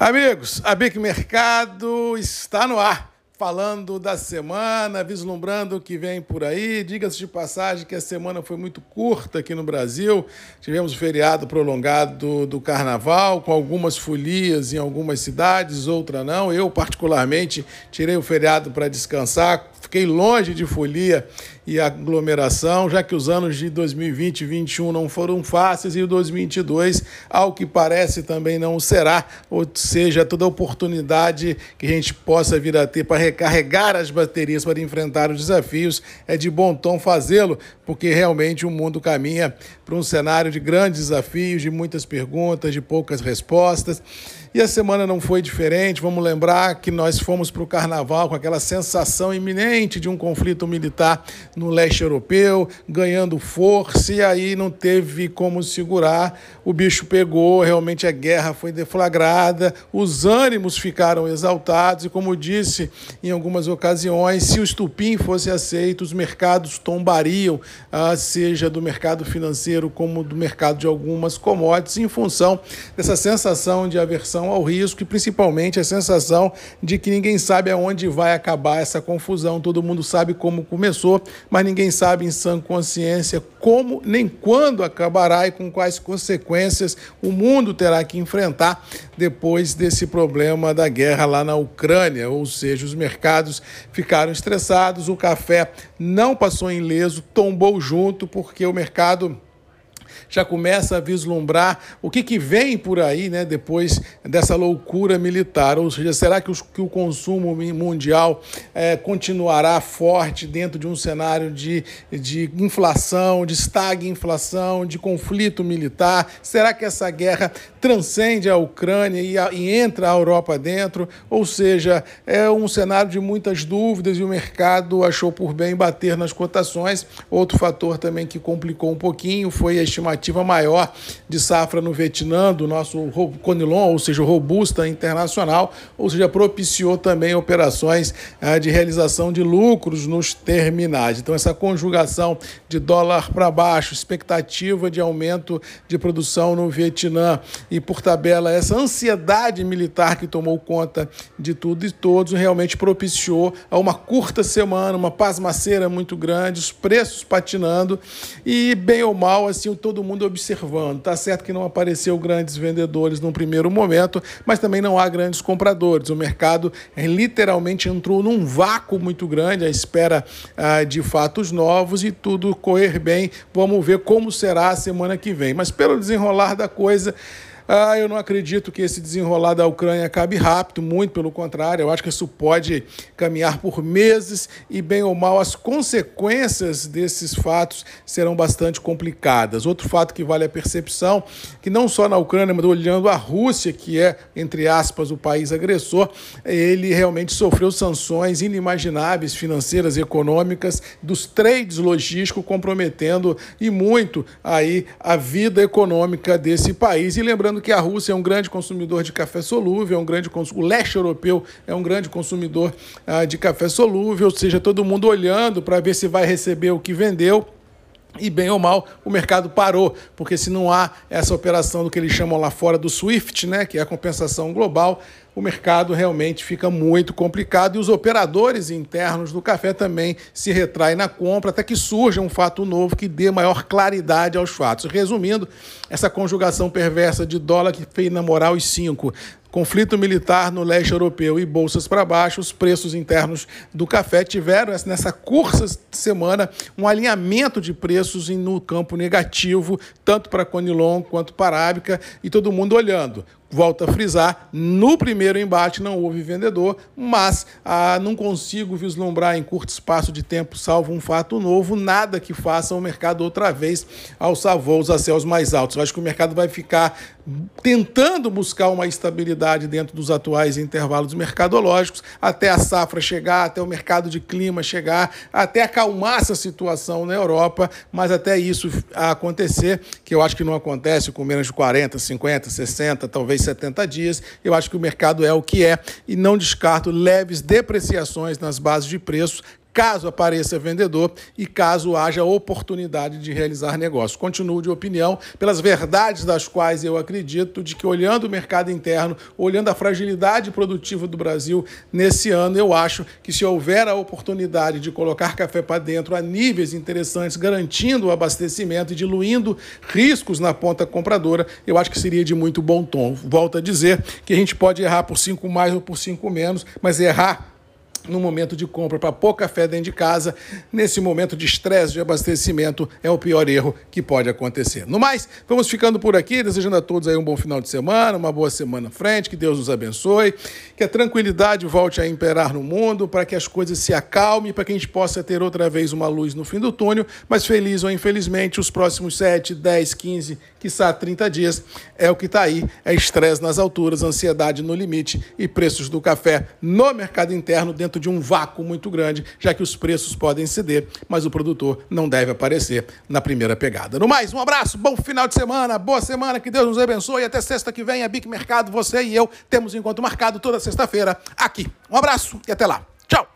Amigos, a Bic Mercado está no ar. Falando da semana, vislumbrando o que vem por aí. Diga-se de passagem que a semana foi muito curta aqui no Brasil. Tivemos o feriado prolongado do carnaval, com algumas folias em algumas cidades, outra não. Eu, particularmente, tirei o feriado para descansar, fiquei longe de folia e aglomeração, já que os anos de 2020 e 2021 não foram fáceis e o 2022, ao que parece, também não será, ou seja, toda oportunidade que a gente possa vir a ter para recarregar as baterias para enfrentar os desafios, é de bom tom fazê-lo, porque realmente o mundo caminha para um cenário de grandes desafios, de muitas perguntas, de poucas respostas. E a semana não foi diferente. Vamos lembrar que nós fomos para o carnaval com aquela sensação iminente de um conflito militar no leste europeu, ganhando força, e aí não teve como segurar. O bicho pegou, realmente a guerra foi deflagrada, os ânimos ficaram exaltados, e como disse em algumas ocasiões, se o estupim fosse aceito, os mercados tombariam, ah, seja do mercado financeiro como do mercado de algumas commodities, em função dessa sensação de aversão ao risco e principalmente a sensação de que ninguém sabe aonde vai acabar essa confusão. Todo mundo sabe como começou, mas ninguém sabe em sã consciência como nem quando acabará e com quais consequências o mundo terá que enfrentar depois desse problema da guerra lá na Ucrânia. Ou seja, os mercados ficaram estressados, o café não passou ileso, tombou junto porque o mercado já começa a vislumbrar o que, que vem por aí né, depois dessa loucura militar. Ou seja, será que, os, que o consumo mundial é, continuará forte dentro de um cenário de, de inflação, de estagflação, de conflito militar? Será que essa guerra transcende a Ucrânia e, a, e entra a Europa dentro? Ou seja, é um cenário de muitas dúvidas e o mercado achou por bem bater nas cotações. Outro fator também que complicou um pouquinho foi a estimativa estimativa maior de safra no Vietnã, do nosso Conilon, ou seja, robusta internacional, ou seja, propiciou também operações eh, de realização de lucros nos terminais. Então, essa conjugação de dólar para baixo, expectativa de aumento de produção no Vietnã e, por tabela, essa ansiedade militar que tomou conta de tudo e todos realmente propiciou a uma curta semana, uma pasmaceira muito grande, os preços patinando e, bem ou mal, assim, todo todo mundo observando. Tá certo que não apareceu grandes vendedores no primeiro momento, mas também não há grandes compradores. O mercado é, literalmente entrou num vácuo muito grande à espera ah, de fatos novos e tudo correr bem. Vamos ver como será a semana que vem. Mas pelo desenrolar da coisa, ah, eu não acredito que esse desenrolar da Ucrânia acabe rápido, muito pelo contrário, eu acho que isso pode caminhar por meses e, bem ou mal, as consequências desses fatos serão bastante complicadas. Outro fato que vale a percepção, que não só na Ucrânia, mas olhando a Rússia, que é, entre aspas, o país agressor, ele realmente sofreu sanções inimagináveis, financeiras e econômicas, dos trades logísticos, comprometendo e muito aí a vida econômica desse país. E lembrando que a Rússia é um grande consumidor de café solúvel, é um grande o leste europeu é um grande consumidor uh, de café solúvel, ou seja, todo mundo olhando para ver se vai receber o que vendeu. E bem ou mal, o mercado parou, porque se não há essa operação do que eles chamam lá fora do SWIFT, né, que é a compensação global, o mercado realmente fica muito complicado e os operadores internos do café também se retraem na compra até que surja um fato novo que dê maior claridade aos fatos. Resumindo, essa conjugação perversa de dólar que fez namorar os cinco conflito militar no leste europeu e bolsas para baixo, os preços internos do café tiveram nessa curta semana um alinhamento de preços no campo negativo, tanto para Conilon quanto para Arábica, e todo mundo olhando volto a frisar, no primeiro embate não houve vendedor, mas ah, não consigo vislumbrar em curto espaço de tempo, salvo um fato novo, nada que faça o mercado outra vez alçar voos a céus mais altos. Eu acho que o mercado vai ficar tentando buscar uma estabilidade dentro dos atuais intervalos mercadológicos, até a safra chegar, até o mercado de clima chegar, até acalmar essa situação na Europa, mas até isso acontecer, que eu acho que não acontece com menos de 40, 50, 60, talvez 70 dias, eu acho que o mercado é o que é e não descarto leves depreciações nas bases de preços caso apareça vendedor e caso haja oportunidade de realizar negócio. Continuo de opinião, pelas verdades das quais eu acredito, de que olhando o mercado interno, olhando a fragilidade produtiva do Brasil nesse ano, eu acho que se houver a oportunidade de colocar café para dentro a níveis interessantes, garantindo o abastecimento e diluindo riscos na ponta compradora, eu acho que seria de muito bom tom. Volto a dizer que a gente pode errar por cinco mais ou por cinco menos, mas errar no momento de compra para pôr café dentro de casa, nesse momento de estresse de abastecimento, é o pior erro que pode acontecer. No mais, vamos ficando por aqui, desejando a todos aí um bom final de semana, uma boa semana à frente, que Deus nos abençoe, que a tranquilidade volte a imperar no mundo, para que as coisas se acalmem, para que a gente possa ter outra vez uma luz no fim do túnel, mas feliz ou infelizmente, os próximos 7, 10, 15, quiçá 30 dias, é o que está aí, é estresse nas alturas, ansiedade no limite e preços do café no mercado interno dentro de um vácuo muito grande, já que os preços podem ceder, mas o produtor não deve aparecer na primeira pegada. No mais, um abraço, bom final de semana, boa semana, que Deus nos abençoe. Até sexta que vem, a Bic Mercado, você e eu temos encontro marcado toda sexta-feira aqui. Um abraço e até lá. Tchau!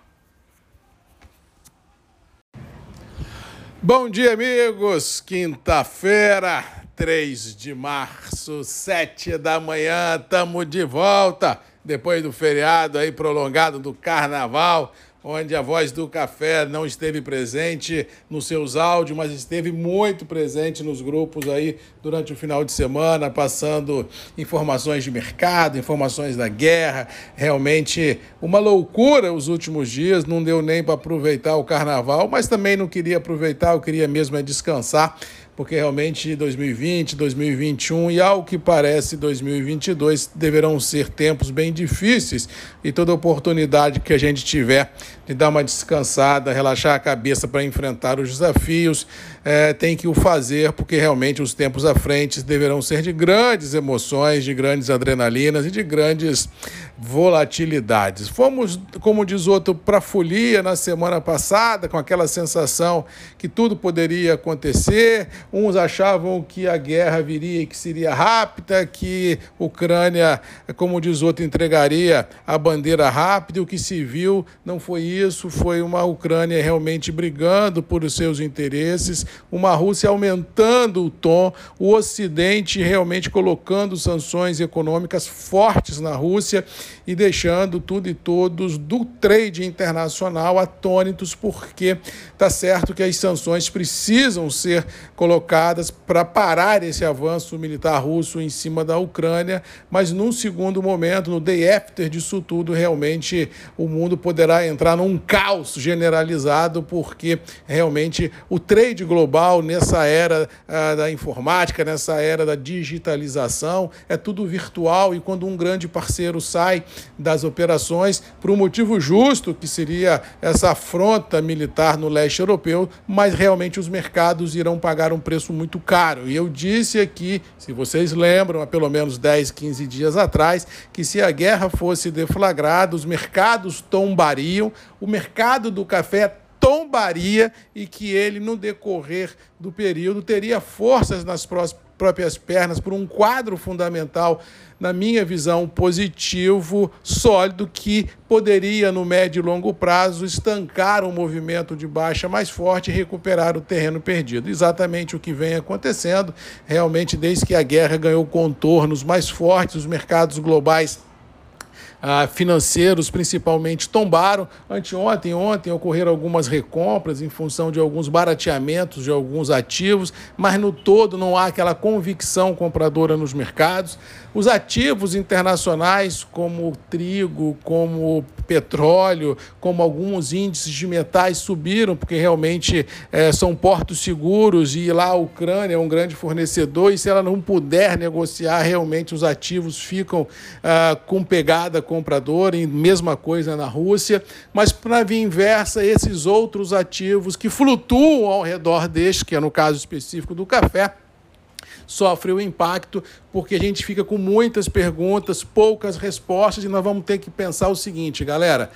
Bom dia, amigos. Quinta-feira, 3 de março, 7 da manhã, estamos de volta depois do feriado aí prolongado do carnaval, onde a voz do café não esteve presente nos seus áudios, mas esteve muito presente nos grupos aí durante o final de semana, passando informações de mercado, informações da guerra. Realmente uma loucura os últimos dias, não deu nem para aproveitar o carnaval, mas também não queria aproveitar, eu queria mesmo é descansar porque realmente 2020, 2021 e ao que parece 2022 deverão ser tempos bem difíceis e toda oportunidade que a gente tiver de dar uma descansada, relaxar a cabeça para enfrentar os desafios, é, tem que o fazer, porque realmente os tempos à frente deverão ser de grandes emoções, de grandes adrenalinas e de grandes volatilidades. Fomos, como diz outro, para a folia na semana passada, com aquela sensação que tudo poderia acontecer. Uns achavam que a guerra viria e que seria rápida, que a Ucrânia, como diz outro, entregaria a bandeira rápida. O que se viu não foi isso, foi uma Ucrânia realmente brigando por seus interesses, uma Rússia aumentando o tom, o Ocidente realmente colocando sanções econômicas fortes na Rússia e deixando tudo e todos do trade internacional atônitos, porque está certo que as sanções precisam ser colocadas para parar esse avanço militar russo em cima da Ucrânia, mas num segundo momento, no day after disso tudo, realmente o mundo poderá entrar num caos generalizado, porque realmente o trade global nessa era ah, da informática, nessa era da digitalização, é tudo virtual e quando um grande parceiro sai das operações por um motivo justo, que seria essa afronta militar no leste europeu, mas realmente os mercados irão pagar um preço muito caro. E eu disse aqui, se vocês lembram, há pelo menos 10, 15 dias atrás, que se a guerra fosse deflagrada, os mercados tombariam, o mercado do café tombaria e que ele, no decorrer do período, teria forças nas próprias pernas por um quadro fundamental na minha visão, positivo, sólido, que poderia, no médio e longo prazo, estancar um movimento de baixa mais forte e recuperar o terreno perdido. Exatamente o que vem acontecendo, realmente, desde que a guerra ganhou contornos mais fortes, os mercados globais ah, financeiros principalmente tombaram. Anteontem, ontem ocorreram algumas recompras em função de alguns barateamentos de alguns ativos, mas no todo não há aquela convicção compradora nos mercados. Os ativos internacionais, como trigo, como petróleo, como alguns índices de metais subiram, porque realmente é, são portos seguros e lá a Ucrânia é um grande fornecedor, e se ela não puder negociar, realmente os ativos ficam ah, com pegada compradora, e mesma coisa na Rússia. Mas, para via inversa, esses outros ativos que flutuam ao redor deste, que é no caso específico do café, sofre o impacto, porque a gente fica com muitas perguntas, poucas respostas, e nós vamos ter que pensar o seguinte, galera.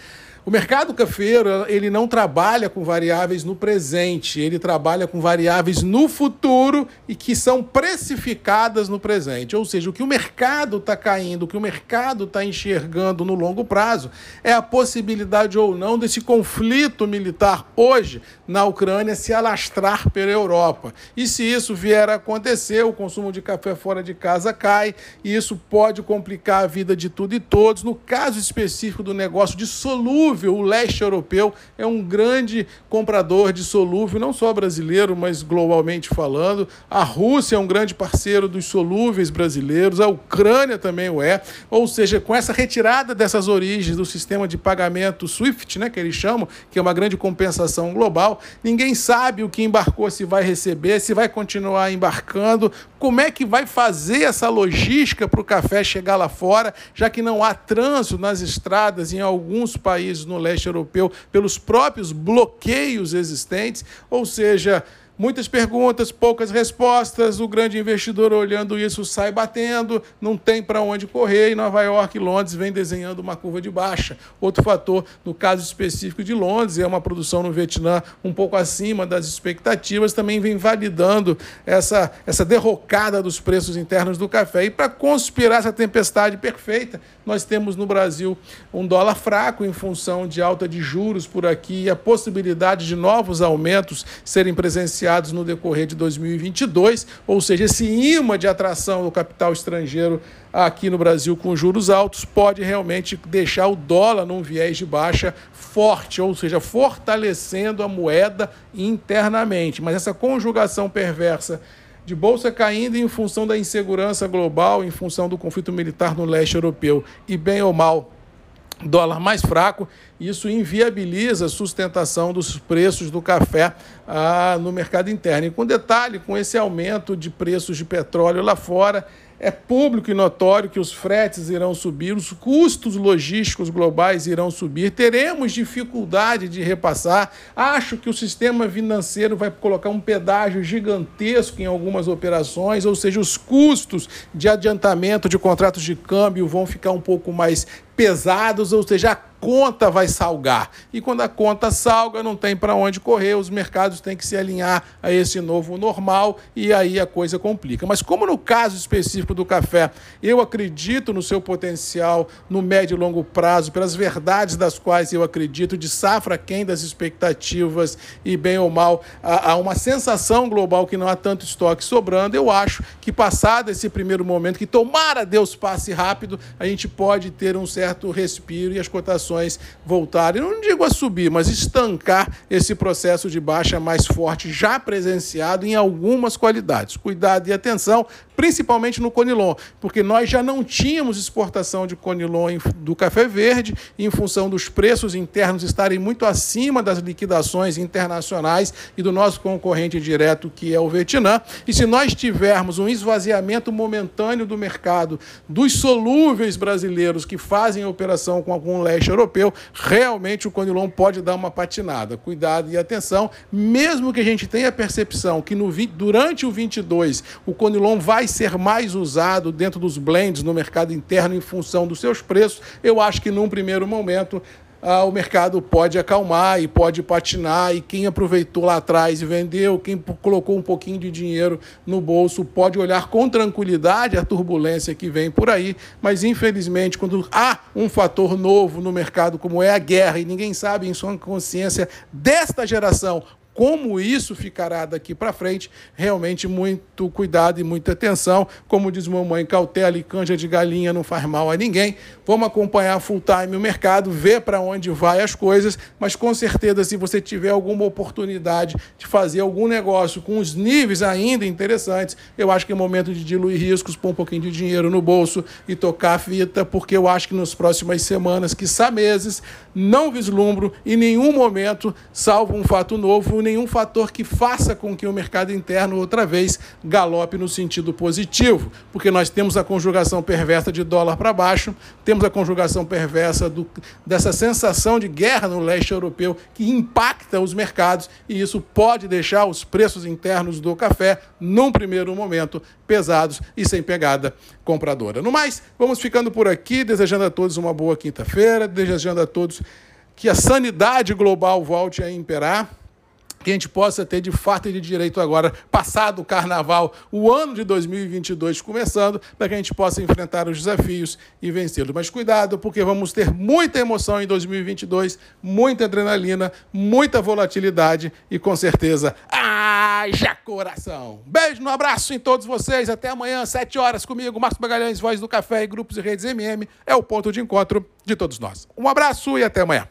O mercado cafeiro, ele não trabalha com variáveis no presente, ele trabalha com variáveis no futuro e que são precificadas no presente. Ou seja, o que o mercado está caindo, o que o mercado está enxergando no longo prazo é a possibilidade ou não desse conflito militar hoje na Ucrânia se alastrar pela Europa. E se isso vier a acontecer, o consumo de café fora de casa cai e isso pode complicar a vida de tudo e todos. No caso específico do negócio de solúvel solúvel. O leste europeu é um grande comprador de solúvel, não só brasileiro, mas globalmente falando. A Rússia é um grande parceiro dos solúveis brasileiros, a Ucrânia também o é. Ou seja, com essa retirada dessas origens do sistema de pagamento SWIFT, né, que eles chamam, que é uma grande compensação global, ninguém sabe o que embarcou se vai receber, se vai continuar embarcando, como é que vai fazer essa logística para o café chegar lá fora, já que não há trânsito nas estradas em alguns países no leste europeu pelos próprios bloqueios existentes, ou seja, Muitas perguntas, poucas respostas. O grande investidor olhando isso sai batendo, não tem para onde correr. E Nova York e Londres vem desenhando uma curva de baixa. Outro fator, no caso específico de Londres, é uma produção no Vietnã um pouco acima das expectativas, também vem validando essa, essa derrocada dos preços internos do café. E para conspirar essa tempestade perfeita, nós temos no Brasil um dólar fraco em função de alta de juros por aqui e a possibilidade de novos aumentos serem presenciados no decorrer de 2022, ou seja, esse imã de atração do capital estrangeiro aqui no Brasil com juros altos pode realmente deixar o dólar num viés de baixa forte, ou seja, fortalecendo a moeda internamente. Mas essa conjugação perversa de bolsa caindo em função da insegurança global, em função do conflito militar no leste europeu e bem ou mal dólar mais fraco, isso inviabiliza a sustentação dos preços do café ah, no mercado interno. E com detalhe, com esse aumento de preços de petróleo lá fora, é público e notório que os fretes irão subir, os custos logísticos globais irão subir, teremos dificuldade de repassar. Acho que o sistema financeiro vai colocar um pedágio gigantesco em algumas operações, ou seja, os custos de adiantamento de contratos de câmbio vão ficar um pouco mais pesados, ou seja, conta vai salgar. E quando a conta salga, não tem para onde correr, os mercados têm que se alinhar a esse novo normal e aí a coisa complica. Mas como no caso específico do café, eu acredito no seu potencial no médio e longo prazo, pelas verdades das quais eu acredito, de safra quem das expectativas e bem ou mal, há uma sensação global que não há tanto estoque sobrando, eu acho que passado esse primeiro momento, que tomara Deus passe rápido, a gente pode ter um certo respiro e as cotações voltarem, não digo a subir, mas estancar esse processo de baixa mais forte já presenciado em algumas qualidades. Cuidado e atenção, principalmente no Conilon, porque nós já não tínhamos exportação de Conilon do café verde, em função dos preços internos estarem muito acima das liquidações internacionais e do nosso concorrente direto, que é o Vietnã. E se nós tivermos um esvaziamento momentâneo do mercado dos solúveis brasileiros que fazem operação com algum leste europeu, realmente o Conilon pode dar uma patinada. Cuidado e atenção, mesmo que a gente tenha a percepção que no, durante o 22 o Conilon vai ser mais usado dentro dos blends no mercado interno em função dos seus preços, eu acho que num primeiro momento ah, o mercado pode acalmar e pode patinar, e quem aproveitou lá atrás e vendeu, quem colocou um pouquinho de dinheiro no bolso, pode olhar com tranquilidade a turbulência que vem por aí, mas infelizmente, quando há um fator novo no mercado, como é a guerra, e ninguém sabe em sua consciência desta geração como isso ficará daqui para frente, realmente muito cuidado e muita atenção. Como diz mamãe, cautela e canja de galinha não faz mal a ninguém. Vamos acompanhar full time o mercado, ver para onde vai as coisas, mas com certeza, se você tiver alguma oportunidade de fazer algum negócio com os níveis ainda interessantes, eu acho que é momento de diluir riscos, pôr um pouquinho de dinheiro no bolso e tocar a fita, porque eu acho que nas próximas semanas, quiçá meses, não vislumbro em nenhum momento, salvo um fato novo, nenhum fator que faça com que o mercado interno outra vez galope no sentido positivo, porque nós temos a conjugação perversa de dólar para baixo, temos a conjugação perversa do, dessa sensação de guerra no leste europeu que impacta os mercados e isso pode deixar os preços internos do café, num primeiro momento, pesados e sem pegada compradora. No mais, vamos ficando por aqui, desejando a todos uma boa quinta-feira, desejando a todos que a sanidade global volte a imperar que a gente possa ter de fato e de direito agora, passado o carnaval, o ano de 2022 começando, para que a gente possa enfrentar os desafios e vencê-los. Mas cuidado, porque vamos ter muita emoção em 2022, muita adrenalina, muita volatilidade e com certeza, haja coração. Beijo, um abraço em todos vocês, até amanhã, 7 horas comigo, Márcio Bagalhães, Voz do Café e Grupos e Redes MM, é o ponto de encontro de todos nós. Um abraço e até amanhã.